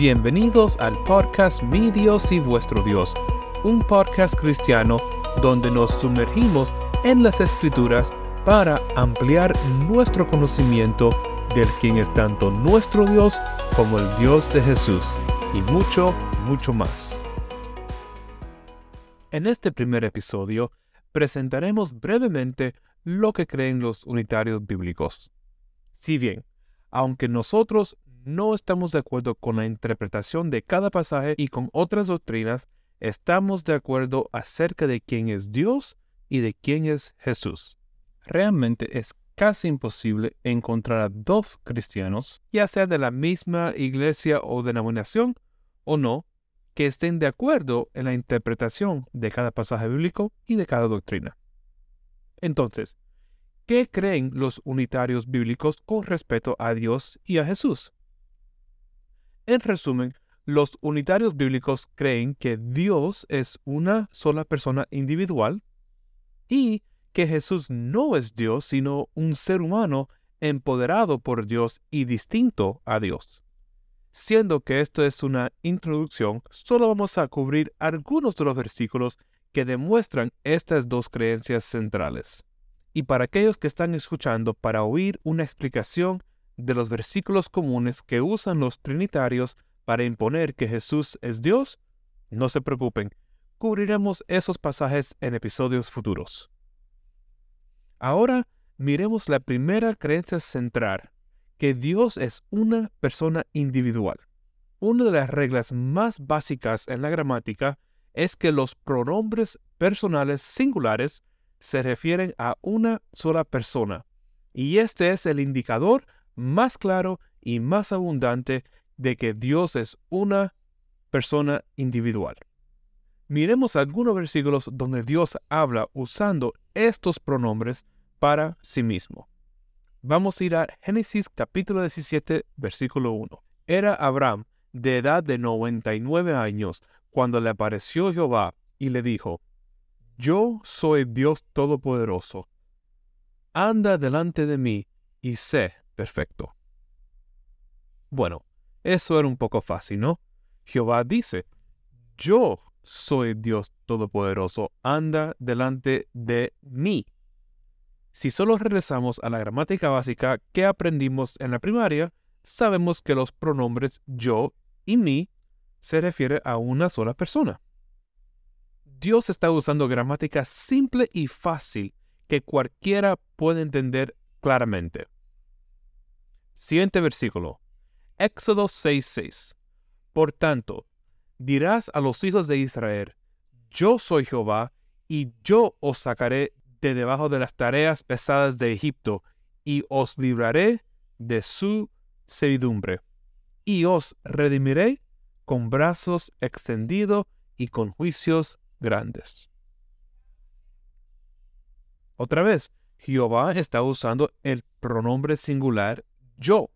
Bienvenidos al podcast Mi Dios y vuestro Dios, un podcast cristiano donde nos sumergimos en las escrituras para ampliar nuestro conocimiento del quien es tanto nuestro Dios como el Dios de Jesús, y mucho, mucho más. En este primer episodio presentaremos brevemente lo que creen los unitarios bíblicos. Si bien, aunque nosotros no estamos de acuerdo con la interpretación de cada pasaje y con otras doctrinas, estamos de acuerdo acerca de quién es Dios y de quién es Jesús. Realmente es casi imposible encontrar a dos cristianos, ya sea de la misma iglesia o denominación o no, que estén de acuerdo en la interpretación de cada pasaje bíblico y de cada doctrina. Entonces, ¿qué creen los unitarios bíblicos con respecto a Dios y a Jesús? En resumen, los unitarios bíblicos creen que Dios es una sola persona individual y que Jesús no es Dios, sino un ser humano empoderado por Dios y distinto a Dios. Siendo que esto es una introducción, solo vamos a cubrir algunos de los versículos que demuestran estas dos creencias centrales. Y para aquellos que están escuchando para oír una explicación de los versículos comunes que usan los trinitarios para imponer que Jesús es Dios, no se preocupen, cubriremos esos pasajes en episodios futuros. Ahora miremos la primera creencia central, que Dios es una persona individual. Una de las reglas más básicas en la gramática es que los pronombres personales singulares se refieren a una sola persona, y este es el indicador más claro y más abundante de que Dios es una persona individual. Miremos algunos versículos donde Dios habla usando estos pronombres para sí mismo. Vamos a ir a Génesis capítulo 17, versículo 1. Era Abraham de edad de 99 años cuando le apareció Jehová y le dijo, Yo soy Dios Todopoderoso. Anda delante de mí y sé perfecto. Bueno, eso era un poco fácil, ¿no? Jehová dice, yo soy Dios Todopoderoso, anda delante de mí. Si solo regresamos a la gramática básica que aprendimos en la primaria, sabemos que los pronombres yo y mí se refiere a una sola persona. Dios está usando gramática simple y fácil que cualquiera puede entender claramente. Siguiente versículo. Éxodo 6:6. Por tanto, dirás a los hijos de Israel, yo soy Jehová, y yo os sacaré de debajo de las tareas pesadas de Egipto, y os libraré de su servidumbre, y os redimiré con brazos extendidos y con juicios grandes. Otra vez, Jehová está usando el pronombre singular yo.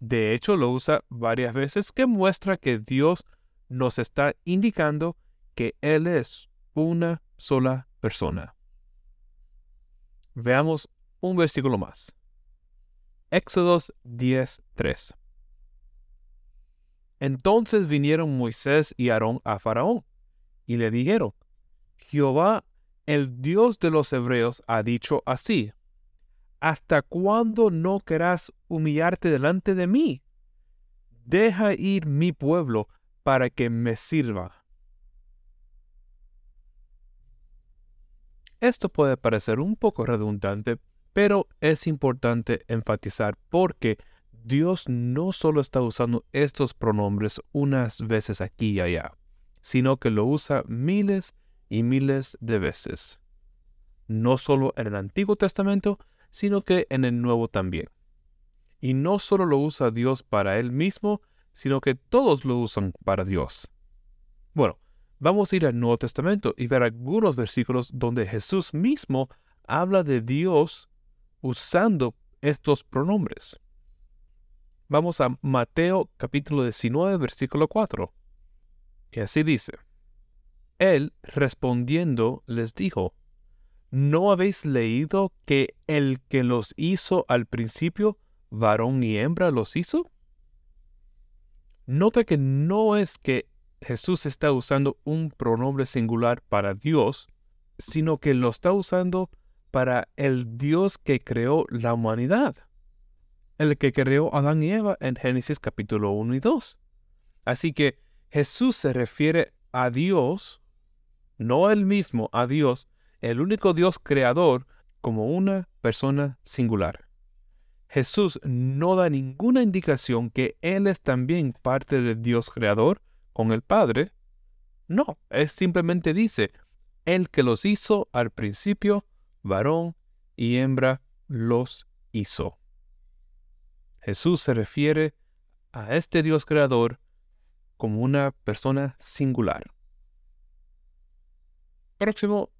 De hecho, lo usa varias veces que muestra que Dios nos está indicando que Él es una sola persona. Veamos un versículo más. Éxodos 10:3. Entonces vinieron Moisés y Aarón a Faraón y le dijeron, Jehová, el Dios de los hebreos, ha dicho así, ¿Hasta cuándo no querrás humillarte delante de mí? Deja ir mi pueblo para que me sirva. Esto puede parecer un poco redundante, pero es importante enfatizar porque Dios no solo está usando estos pronombres unas veces aquí y allá, sino que lo usa miles y miles de veces. No solo en el Antiguo Testamento, sino que en el Nuevo también. Y no solo lo usa Dios para Él mismo, sino que todos lo usan para Dios. Bueno, vamos a ir al Nuevo Testamento y ver algunos versículos donde Jesús mismo habla de Dios usando estos pronombres. Vamos a Mateo capítulo 19, versículo 4. Y así dice, Él respondiendo les dijo, ¿No habéis leído que el que los hizo al principio, varón y hembra los hizo? Nota que no es que Jesús está usando un pronombre singular para Dios, sino que lo está usando para el Dios que creó la humanidad, el que creó a Adán y Eva en Génesis capítulo 1 y 2. Así que Jesús se refiere a Dios, no él mismo, a Dios, el único Dios creador, como una persona singular. Jesús no da ninguna indicación que Él es también parte del Dios creador con el Padre. No, Él simplemente dice, el que los hizo al principio, varón y hembra los hizo. Jesús se refiere a este Dios creador como una persona singular. Próximo,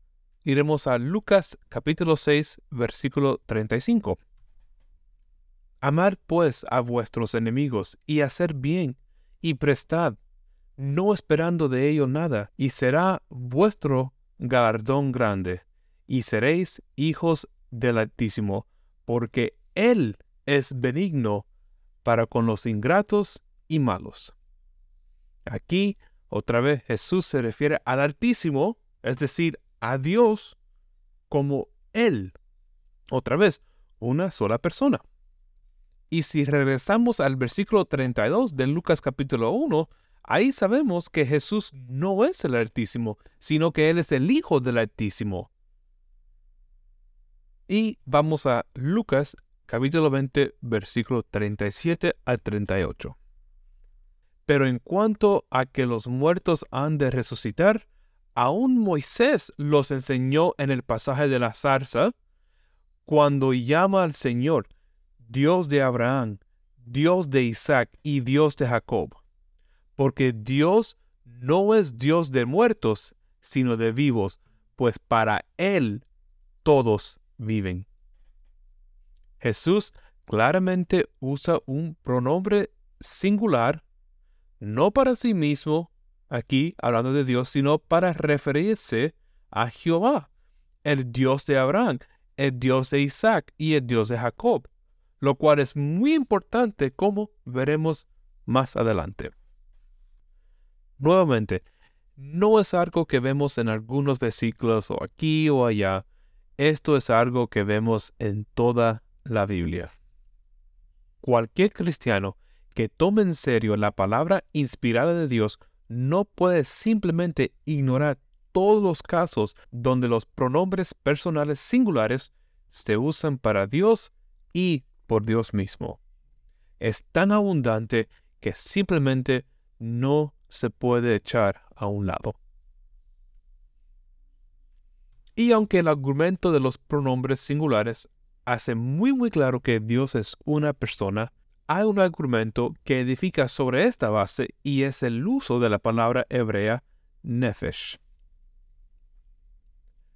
iremos a Lucas capítulo 6, versículo 35. Amad pues a vuestros enemigos y hacer bien y prestad, no esperando de ello nada, y será vuestro galardón grande, y seréis hijos del Altísimo, porque Él es benigno para con los ingratos y malos. Aquí, otra vez, Jesús se refiere al Altísimo, es decir, a Dios, como Él. Otra vez, una sola persona. Y si regresamos al versículo 32 de Lucas capítulo 1, ahí sabemos que Jesús no es el Altísimo, sino que Él es el Hijo del Altísimo. Y vamos a Lucas capítulo 20, versículo 37 al 38. Pero en cuanto a que los muertos han de resucitar, aún Moisés los enseñó en el pasaje de la zarza, cuando llama al Señor, Dios de Abraham, Dios de Isaac y Dios de Jacob. Porque Dios no es Dios de muertos, sino de vivos, pues para Él todos viven. Jesús claramente usa un pronombre singular, no para sí mismo, aquí hablando de Dios, sino para referirse a Jehová, el Dios de Abraham, el Dios de Isaac y el Dios de Jacob, lo cual es muy importante como veremos más adelante. Nuevamente, no es algo que vemos en algunos versículos o aquí o allá, esto es algo que vemos en toda la Biblia. Cualquier cristiano que tome en serio la palabra inspirada de Dios no puede simplemente ignorar todos los casos donde los pronombres personales singulares se usan para Dios y por Dios mismo. Es tan abundante que simplemente no se puede echar a un lado. Y aunque el argumento de los pronombres singulares hace muy muy claro que Dios es una persona, hay un argumento que edifica sobre esta base y es el uso de la palabra hebrea nefesh.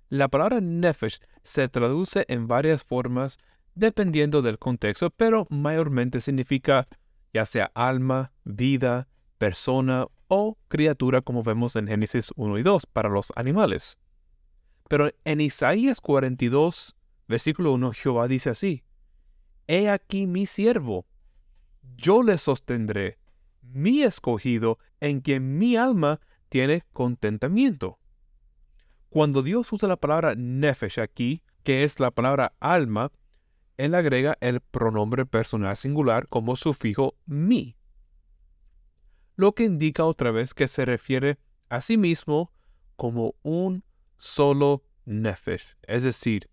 La palabra nefesh se traduce en varias formas dependiendo del contexto, pero mayormente significa ya sea alma, vida, persona o criatura como vemos en Génesis 1 y 2 para los animales. Pero en Isaías 42, versículo 1, Jehová dice así, He aquí mi siervo, yo le sostendré, mi escogido, en quien mi alma tiene contentamiento. Cuando Dios usa la palabra nefesh aquí, que es la palabra alma, él agrega el pronombre personal singular como sufijo mi, lo que indica otra vez que se refiere a sí mismo como un solo nefesh, es decir,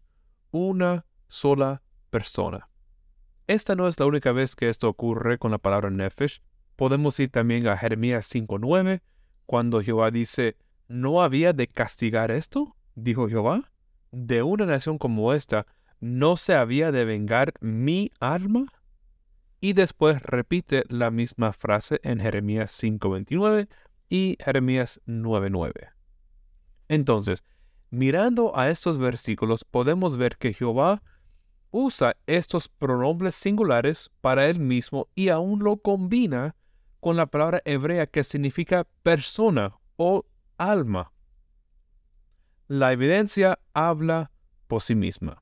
una sola persona. Esta no es la única vez que esto ocurre con la palabra nefesh. Podemos ir también a Jeremías 5.9, cuando Jehová dice, ¿no había de castigar esto? dijo Jehová. De una nación como esta, ¿no se había de vengar mi alma? Y después repite la misma frase en Jeremías 5.29 y Jeremías 9.9. Entonces, Mirando a estos versículos podemos ver que Jehová usa estos pronombres singulares para él mismo y aún lo combina con la palabra hebrea que significa persona o alma. La evidencia habla por sí misma.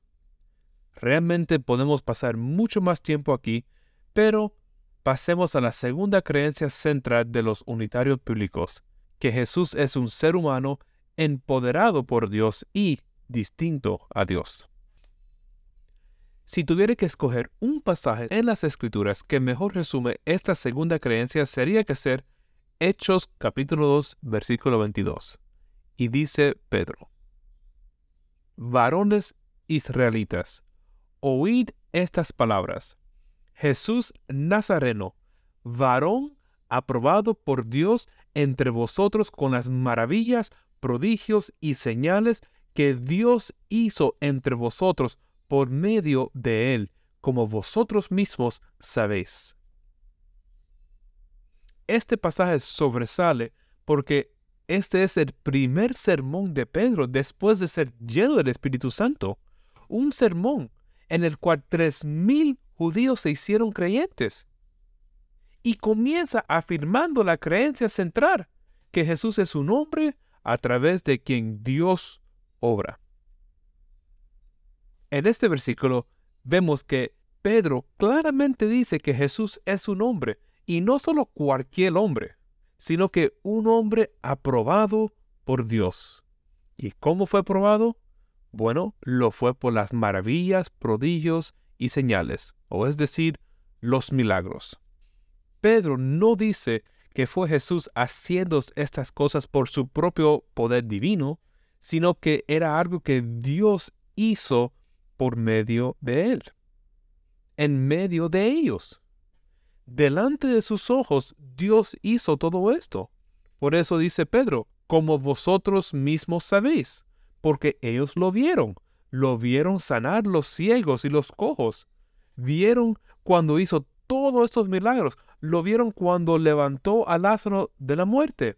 Realmente podemos pasar mucho más tiempo aquí, pero pasemos a la segunda creencia central de los unitarios bíblicos, que Jesús es un ser humano empoderado por Dios y distinto a Dios. Si tuviera que escoger un pasaje en las Escrituras que mejor resume esta segunda creencia, sería que ser Hechos capítulo 2, versículo 22. Y dice Pedro, Varones israelitas, oíd estas palabras. Jesús Nazareno, varón aprobado por Dios entre vosotros con las maravillas, prodigios y señales que Dios hizo entre vosotros por medio de él, como vosotros mismos sabéis. Este pasaje sobresale porque este es el primer sermón de Pedro después de ser lleno del Espíritu Santo. Un sermón en el cual tres mil judíos se hicieron creyentes. Y comienza afirmando la creencia central, que Jesús es un hombre a través de quien Dios obra. En este versículo vemos que Pedro claramente dice que Jesús es un hombre, y no solo cualquier hombre, sino que un hombre aprobado por Dios. ¿Y cómo fue aprobado? Bueno, lo fue por las maravillas, prodigios y señales, o es decir, los milagros. Pedro no dice que fue Jesús haciendo estas cosas por su propio poder divino, sino que era algo que Dios hizo por medio de él, en medio de ellos. Delante de sus ojos Dios hizo todo esto. Por eso dice Pedro, como vosotros mismos sabéis, porque ellos lo vieron, lo vieron sanar los ciegos y los cojos, vieron cuando hizo todos estos milagros, lo vieron cuando levantó a Lázaro de la muerte.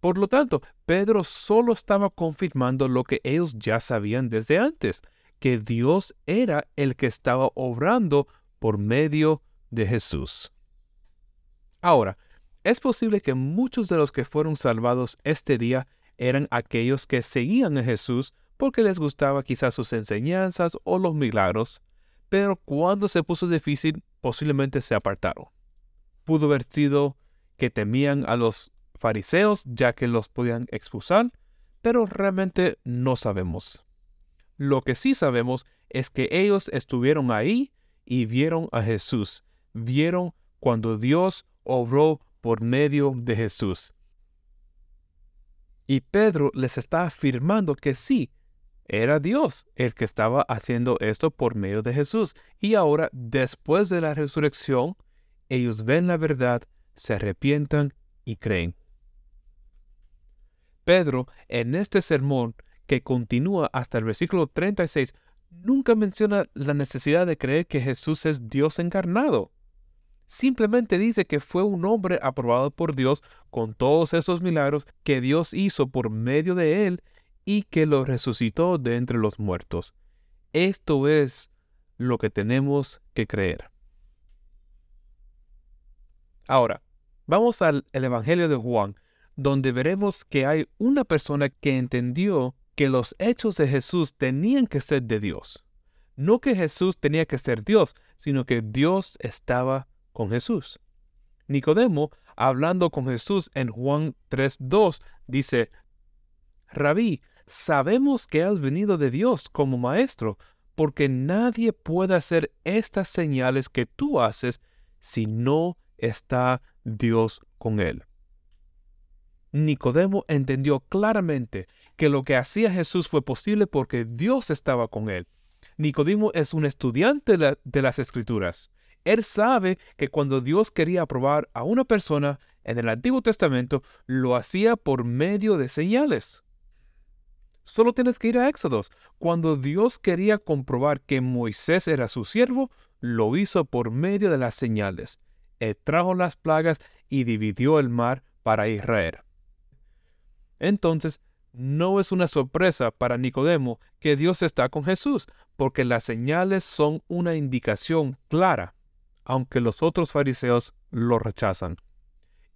Por lo tanto, Pedro solo estaba confirmando lo que ellos ya sabían desde antes, que Dios era el que estaba obrando por medio de Jesús. Ahora, es posible que muchos de los que fueron salvados este día eran aquellos que seguían a Jesús porque les gustaba quizás sus enseñanzas o los milagros, pero cuando se puso difícil posiblemente se apartaron. Pudo haber sido que temían a los fariseos ya que los podían expulsar, pero realmente no sabemos. Lo que sí sabemos es que ellos estuvieron ahí y vieron a Jesús, vieron cuando Dios obró por medio de Jesús. Y Pedro les está afirmando que sí, era Dios el que estaba haciendo esto por medio de Jesús. Y ahora, después de la resurrección, ellos ven la verdad, se arrepientan y creen. Pedro, en este sermón que continúa hasta el versículo 36, nunca menciona la necesidad de creer que Jesús es Dios encarnado. Simplemente dice que fue un hombre aprobado por Dios con todos esos milagros que Dios hizo por medio de él y que lo resucitó de entre los muertos. Esto es lo que tenemos que creer. Ahora, vamos al Evangelio de Juan, donde veremos que hay una persona que entendió que los hechos de Jesús tenían que ser de Dios. No que Jesús tenía que ser Dios, sino que Dios estaba con Jesús. Nicodemo, hablando con Jesús en Juan 3.2, dice, Rabí, sabemos que has venido de Dios como maestro, porque nadie puede hacer estas señales que tú haces si no está Dios con él. Nicodemo entendió claramente que lo que hacía Jesús fue posible porque Dios estaba con él. Nicodemo es un estudiante de, las escrituras. Él sabe que cuando Dios quería aprobar a una persona en el Antiguo Testamento, lo hacía por medio de señales. Solo tienes que ir a Éxodos. Cuando Dios quería comprobar que Moisés era su siervo, lo hizo por medio de las señales. Él trajo las plagas y dividió el mar para Israel. Entonces, no es una sorpresa para Nicodemo que Dios está con Jesús, porque las señales son una indicación clara, aunque los otros fariseos lo rechazan.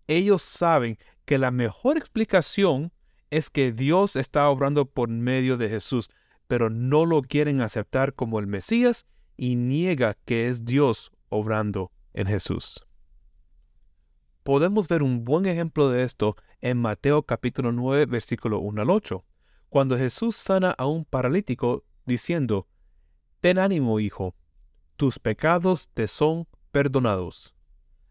Ellos saben que la mejor explicación es que Dios está obrando por medio de Jesús, pero no lo quieren aceptar como el Mesías y niega que es Dios obrando en Jesús. podemos ver un buen ejemplo de esto en Mateo capítulo 9, versículo 1 al 8, cuando Jesús sana a un paralítico diciendo, Ten ánimo, hijo, tus pecados te son perdonados.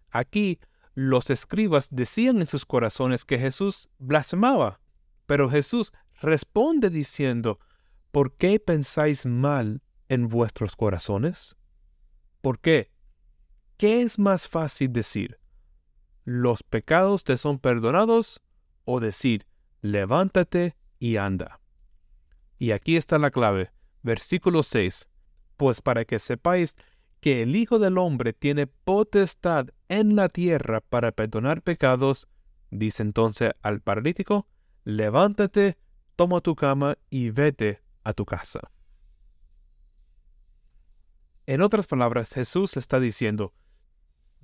Aquí los escribas decían en sus corazones que Jesús blasfemaba, pero Jesús responde diciendo, ¿por qué pensáis mal en vuestros corazones? ¿Por qué? ¿Qué es más fácil decir? ¿Los pecados te son perdonados? o decir, levántate y anda. Y aquí está la clave, versículo 6, pues para que sepáis que el Hijo del Hombre tiene potestad en la tierra para perdonar pecados, dice entonces al paralítico, levántate, toma tu cama y vete a tu casa. En otras palabras, Jesús le está diciendo,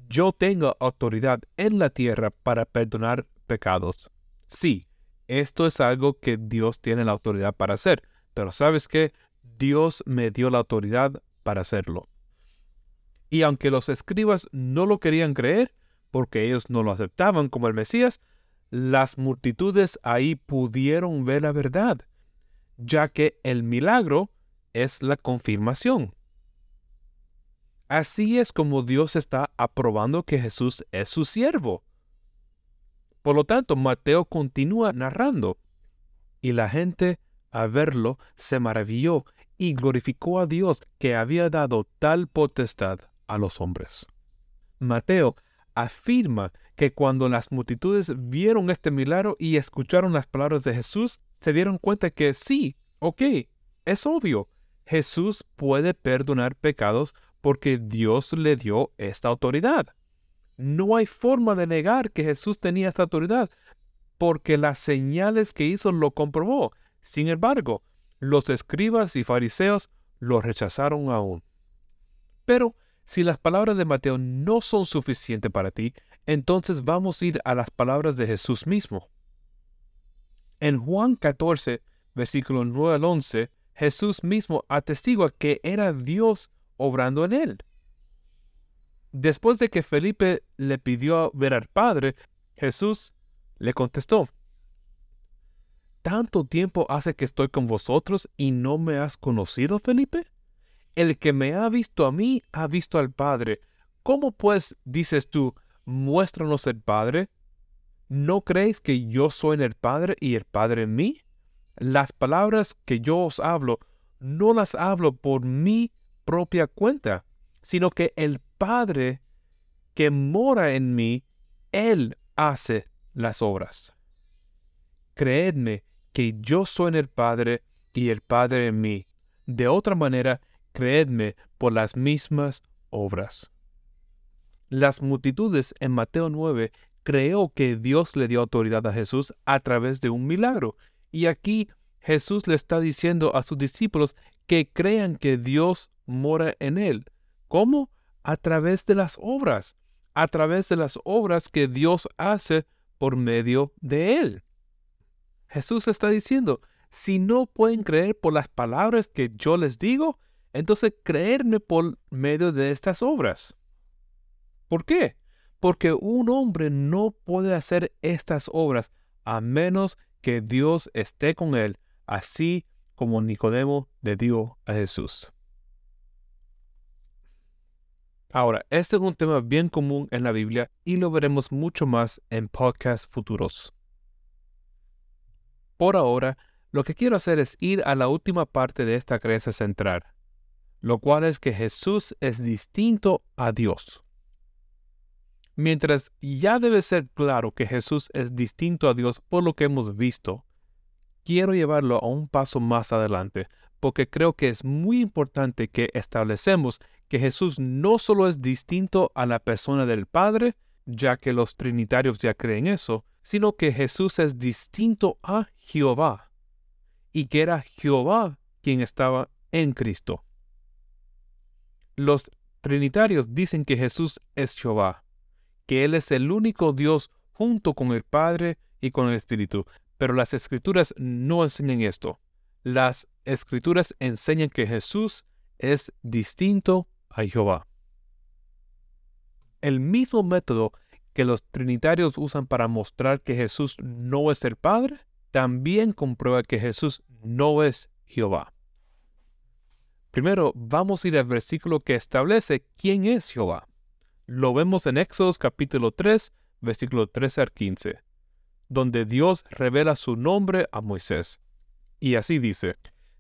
yo tengo autoridad en la tierra para perdonar pecados. Sí, esto es algo que Dios tiene la autoridad para hacer, pero ¿sabes qué? Dios me dio la autoridad para hacerlo. Y aunque los escribas no lo querían creer, porque ellos no lo aceptaban como el Mesías, las multitudes ahí pudieron ver la verdad, ya que el milagro es la confirmación. Así es como Dios está aprobando que Jesús es su siervo. Por lo tanto, Mateo continúa narrando, y la gente, a verlo, se maravilló y glorificó a Dios que había dado tal potestad a los hombres. Mateo afirma que cuando las multitudes vieron este milagro y escucharon las palabras de Jesús, se dieron cuenta que sí, ok, es obvio, Jesús puede perdonar pecados porque Dios le dio esta autoridad. No hay forma de negar que Jesús tenía esta autoridad, porque las señales que hizo lo comprobó. Sin embargo, los escribas y fariseos lo rechazaron aún. Pero si las palabras de Mateo no son suficientes para ti, entonces vamos a ir a las palabras de Jesús mismo. En Juan 14, versículo 9 al 11, Jesús mismo atestigua que era Dios obrando en él. Después de que Felipe le pidió ver al Padre, Jesús le contestó, ¿Tanto tiempo hace que estoy con vosotros y no me has conocido, Felipe? El que me ha visto a mí ha visto al Padre. ¿Cómo pues dices tú, muéstranos el Padre? ¿No creéis que yo soy en el Padre y el Padre en mí? Las palabras que yo os hablo, no las hablo por mí propia cuenta, sino que el Padre que mora en mí, Él hace las obras. Creedme que yo soy en el Padre y el Padre en mí. De otra manera, creedme por las mismas obras. Las multitudes en Mateo 9 creó que Dios le dio autoridad a Jesús a través de un milagro. Y aquí Jesús le está diciendo a sus discípulos que crean que Dios mora en él. ¿Cómo? A través de las obras, a través de las obras que Dios hace por medio de él. Jesús está diciendo, si no pueden creer por las palabras que yo les digo, entonces creerme por medio de estas obras. ¿Por qué? Porque un hombre no puede hacer estas obras a menos que Dios esté con él, así como Nicodemo le dio a Jesús. Ahora, este es un tema bien común en la Biblia y lo veremos mucho más en podcasts futuros. Por ahora, lo que quiero hacer es ir a la última parte de esta creencia central, lo cual es que Jesús es distinto a Dios. Mientras ya debe ser claro que Jesús es distinto a Dios por lo que hemos visto, quiero llevarlo a un paso más adelante, porque creo que es muy importante que establecemos que Jesús no solo es distinto a la persona del Padre, ya que los trinitarios ya creen eso, sino que Jesús es distinto a Jehová, y que era Jehová quien estaba en Cristo. Los trinitarios dicen que Jesús es Jehová, que Él es el único Dios junto con el Padre y con el Espíritu, pero las escrituras no enseñan esto. Las escrituras enseñan que Jesús es distinto a Jehová. El mismo método que los trinitarios usan para mostrar que Jesús no es el Padre, también comprueba que Jesús no es Jehová. Primero, vamos a ir al versículo que establece quién es Jehová. Lo vemos en Éxodo capítulo 3, versículo 13 al 15, donde Dios revela su nombre a Moisés. Y así dice,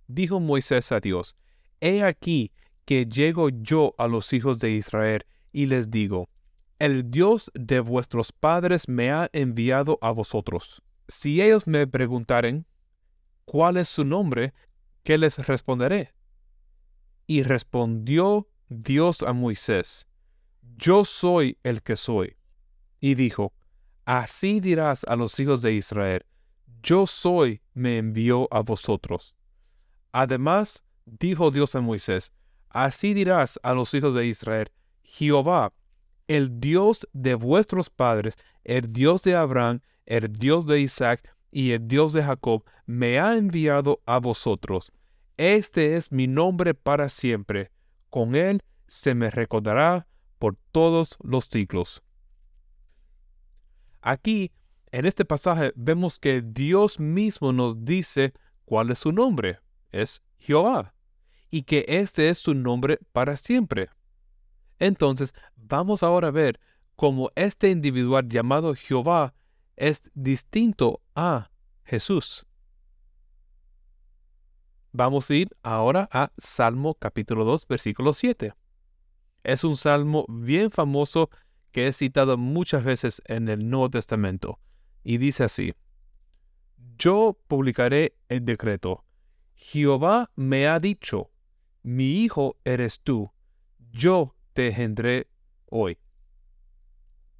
dijo Moisés a Dios, He aquí que llego yo a los hijos de Israel y les digo, El Dios de vuestros padres me ha enviado a vosotros. Si ellos me preguntaren, ¿cuál es su nombre? ¿Qué les responderé? Y respondió Dios a Moisés, Yo soy el que soy. Y dijo, Así dirás a los hijos de Israel, Yo soy me envió a vosotros. Además, dijo Dios a Moisés, Así dirás a los hijos de Israel, Jehová, el Dios de vuestros padres, el Dios de Abraham, el Dios de Isaac y el Dios de Jacob, me ha enviado a vosotros. Este es mi nombre para siempre. Con él se me recordará por todos los siglos. Aquí, en este pasaje, vemos que Dios mismo nos dice cuál es su nombre. Es Jehová. Y que este es su nombre para siempre. Entonces, vamos ahora a ver cómo este individual llamado Jehová es distinto a Jesús. Vamos a ir ahora a Salmo capítulo 2, versículo 7. Es un salmo bien famoso que es citado muchas veces en el Nuevo Testamento, y dice así, Yo publicaré el decreto, Jehová me ha dicho, mi hijo eres tú, yo te engendré hoy.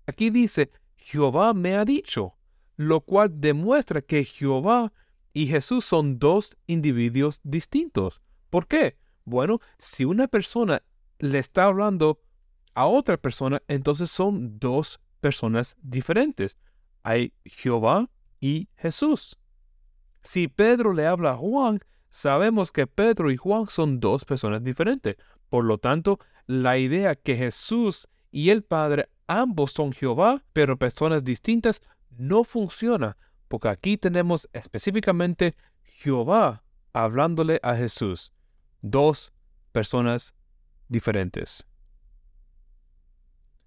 Aquí dice, Jehová me ha dicho, lo cual demuestra que Jehová y Jesús son dos individuos distintos. ¿Por qué? Bueno, si una persona le está hablando a otra persona, entonces son dos personas diferentes. Hay Jehová y Jesús. Si Pedro le habla a Juan, sabemos que Pedro y Juan son dos personas diferentes. Por lo tanto, la idea que Jesús y el Padre ambos son Jehová, pero personas distintas, no funciona, porque aquí tenemos específicamente Jehová hablándole a Jesús. Dos personas diferentes.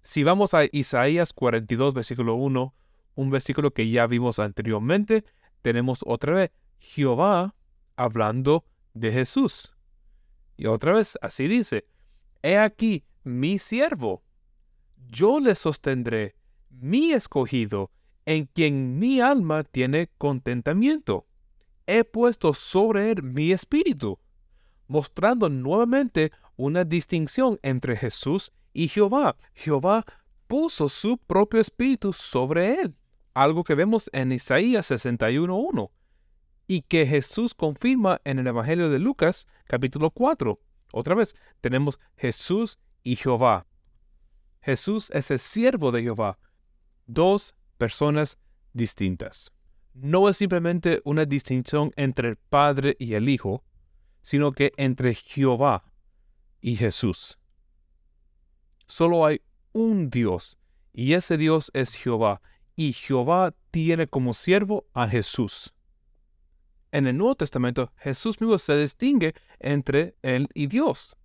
Si vamos a Isaías 42, versículo 1, un versículo que ya vimos anteriormente, tenemos otra vez Jehová hablando de Jesús. Y otra vez así dice, He aquí mi siervo, yo le sostendré, mi escogido, en quien mi alma tiene contentamiento. He puesto sobre él mi espíritu, mostrando nuevamente una distinción entre Jesús y Jehová. Jehová puso su propio espíritu sobre él, algo que vemos en Isaías 61.1 y que Jesús confirma en el Evangelio de Lucas capítulo 4. Otra vez, tenemos Jesús y Jehová. Jesús es el siervo de Jehová. Dos personas distintas. No es simplemente una distinción entre el Padre y el Hijo, sino que entre Jehová y Jesús solo hay un Dios, y ese Dios es Jehová, y Jehová tiene como siervo a Jesús. En el Nuevo Testamento, Jesús mismo se distingue entre Él y Dios.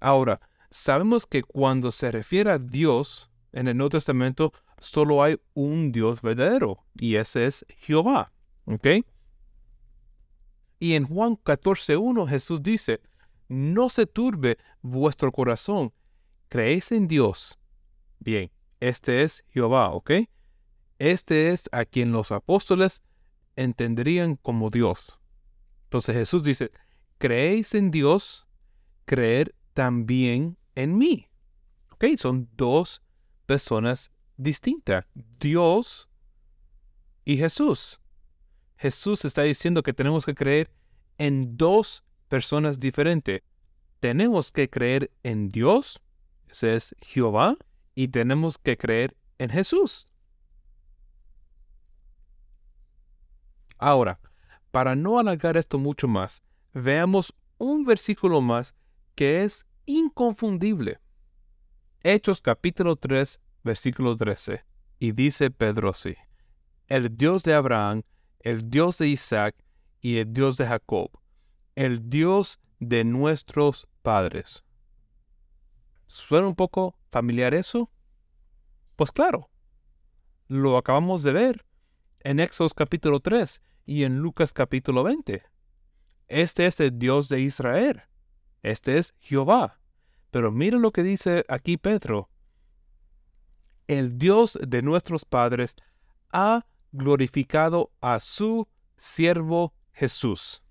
Ahora, sabemos que cuando se refiere a Dios en el Nuevo Testamento, solo hay un Dios verdadero, y ese es Jehová. ¿Ok? Y en Juan 14.1 Jesús dice, no se turbe vuestro corazón, ¿Creéis en Dios? Bien, este es Jehová, ¿ok? Este es a quien los apóstoles entenderían como Dios. Entonces Jesús dice, ¿creéis en Dios? Creer también en mí. ¿Ok? Son dos personas distintas. Dios y Jesús. Jesús está diciendo que tenemos que creer en dos personas diferentes. Tenemos que creer en Dios ese es Jehová y tenemos que creer en Jesús. Ahora, para no alargar esto mucho más, veamos un versículo más que es inconfundible. Hechos capítulo 3, versículo 13. Y dice Pedro así, el Dios de Abraham, el Dios de Isaac y el Dios de Jacob, el Dios de nuestros padres. ¿Suena un poco familiar eso? Pues claro, lo acabamos de ver en Éxodo capítulo 3 y en Lucas capítulo 20. Este es el Dios de Israel. Este es Jehová. Pero mira lo que dice aquí Pedro. El Dios de nuestros padres ha glorificado a su siervo Jesús.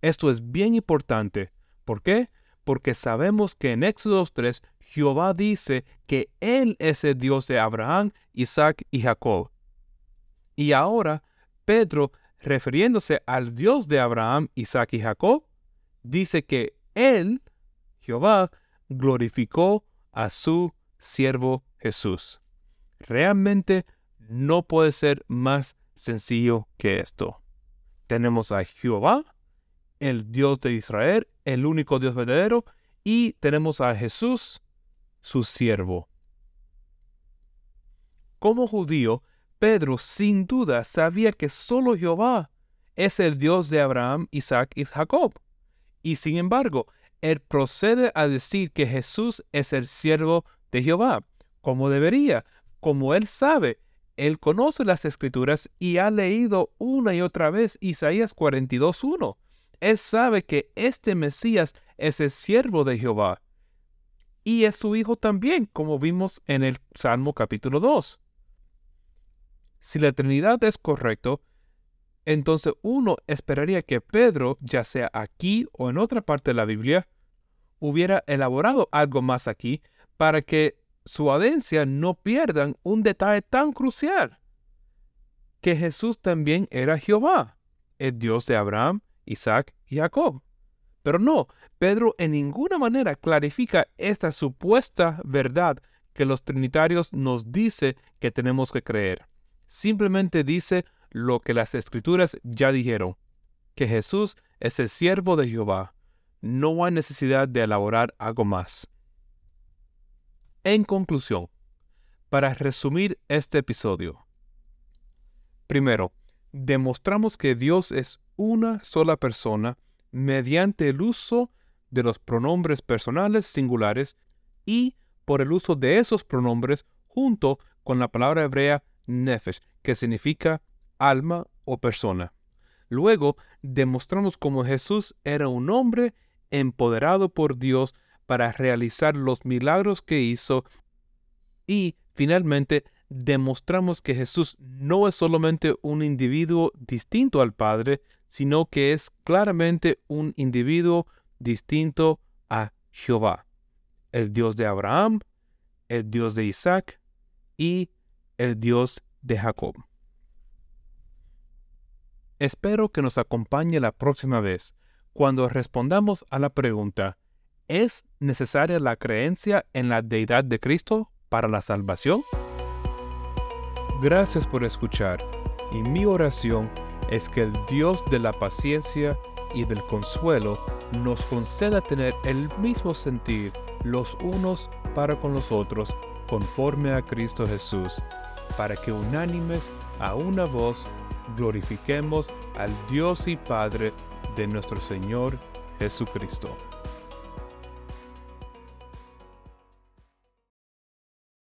Esto es bien importante. ¿Por qué? Porque sabemos que en Éxodo 3 Jehová dice que Él es el Dios de Abraham, Isaac y Jacob. Y ahora Pedro, refiriéndose al Dios de Abraham, Isaac y Jacob, dice que Él, Jehová, glorificó a su siervo Jesús. Realmente no puede ser más sencillo que esto. Tenemos a Jehová, el Dios de Israel, el único Dios verdadero, y tenemos a Jesús, su siervo. Como judío, Pedro sin duda sabía que solo Jehová es el Dios de Abraham, Isaac y Jacob. Y sin embargo, él procede a decir que Jesús es el siervo de Jehová, como debería, como él sabe. Él conoce las escrituras y ha leído una y otra vez Isaías 42.1. Él sabe que este Mesías es el siervo de Jehová. Y es su hijo también, como vimos en el Salmo capítulo 2. Si la Trinidad es correcto, entonces uno esperaría que Pedro, ya sea aquí o en otra parte de la Biblia, hubiera elaborado algo más aquí para que su audiencia no pierdan un detalle tan crucial, que Jesús también era Jehová, el Dios de Abraham, Isaac y Jacob. Pero no, Pedro en ninguna manera clarifica esta supuesta verdad que los trinitarios nos dice que tenemos que creer simplemente dice lo que las escrituras ya dijeron, que Jesús es el siervo de Jehová. No hay necesidad de elaborar algo más. En conclusión, para resumir este episodio. Primero, demostramos que Dios es una sola persona mediante el uso de los pronombres personales singulares y por el uso de esos pronombres junto con la palabra hebrea nefesh, que significa alma o persona. Luego demostramos cómo Jesús era un hombre empoderado por Dios para realizar los milagros que hizo. Y finalmente demostramos que Jesús no es solamente un individuo distinto al Padre, sino que es claramente un individuo distinto a Jehová, el Dios de Abraham, el Dios de Isaac y el Dios de Jacob. Espero que nos acompañe la próxima vez cuando respondamos a la pregunta, ¿es necesaria la creencia en la deidad de Cristo para la salvación? Gracias por escuchar y mi oración es que el Dios de la paciencia y del consuelo nos conceda tener el mismo sentir los unos para con los otros conforme a Cristo Jesús para que unánimes a una voz glorifiquemos al Dios y Padre de nuestro Señor Jesucristo.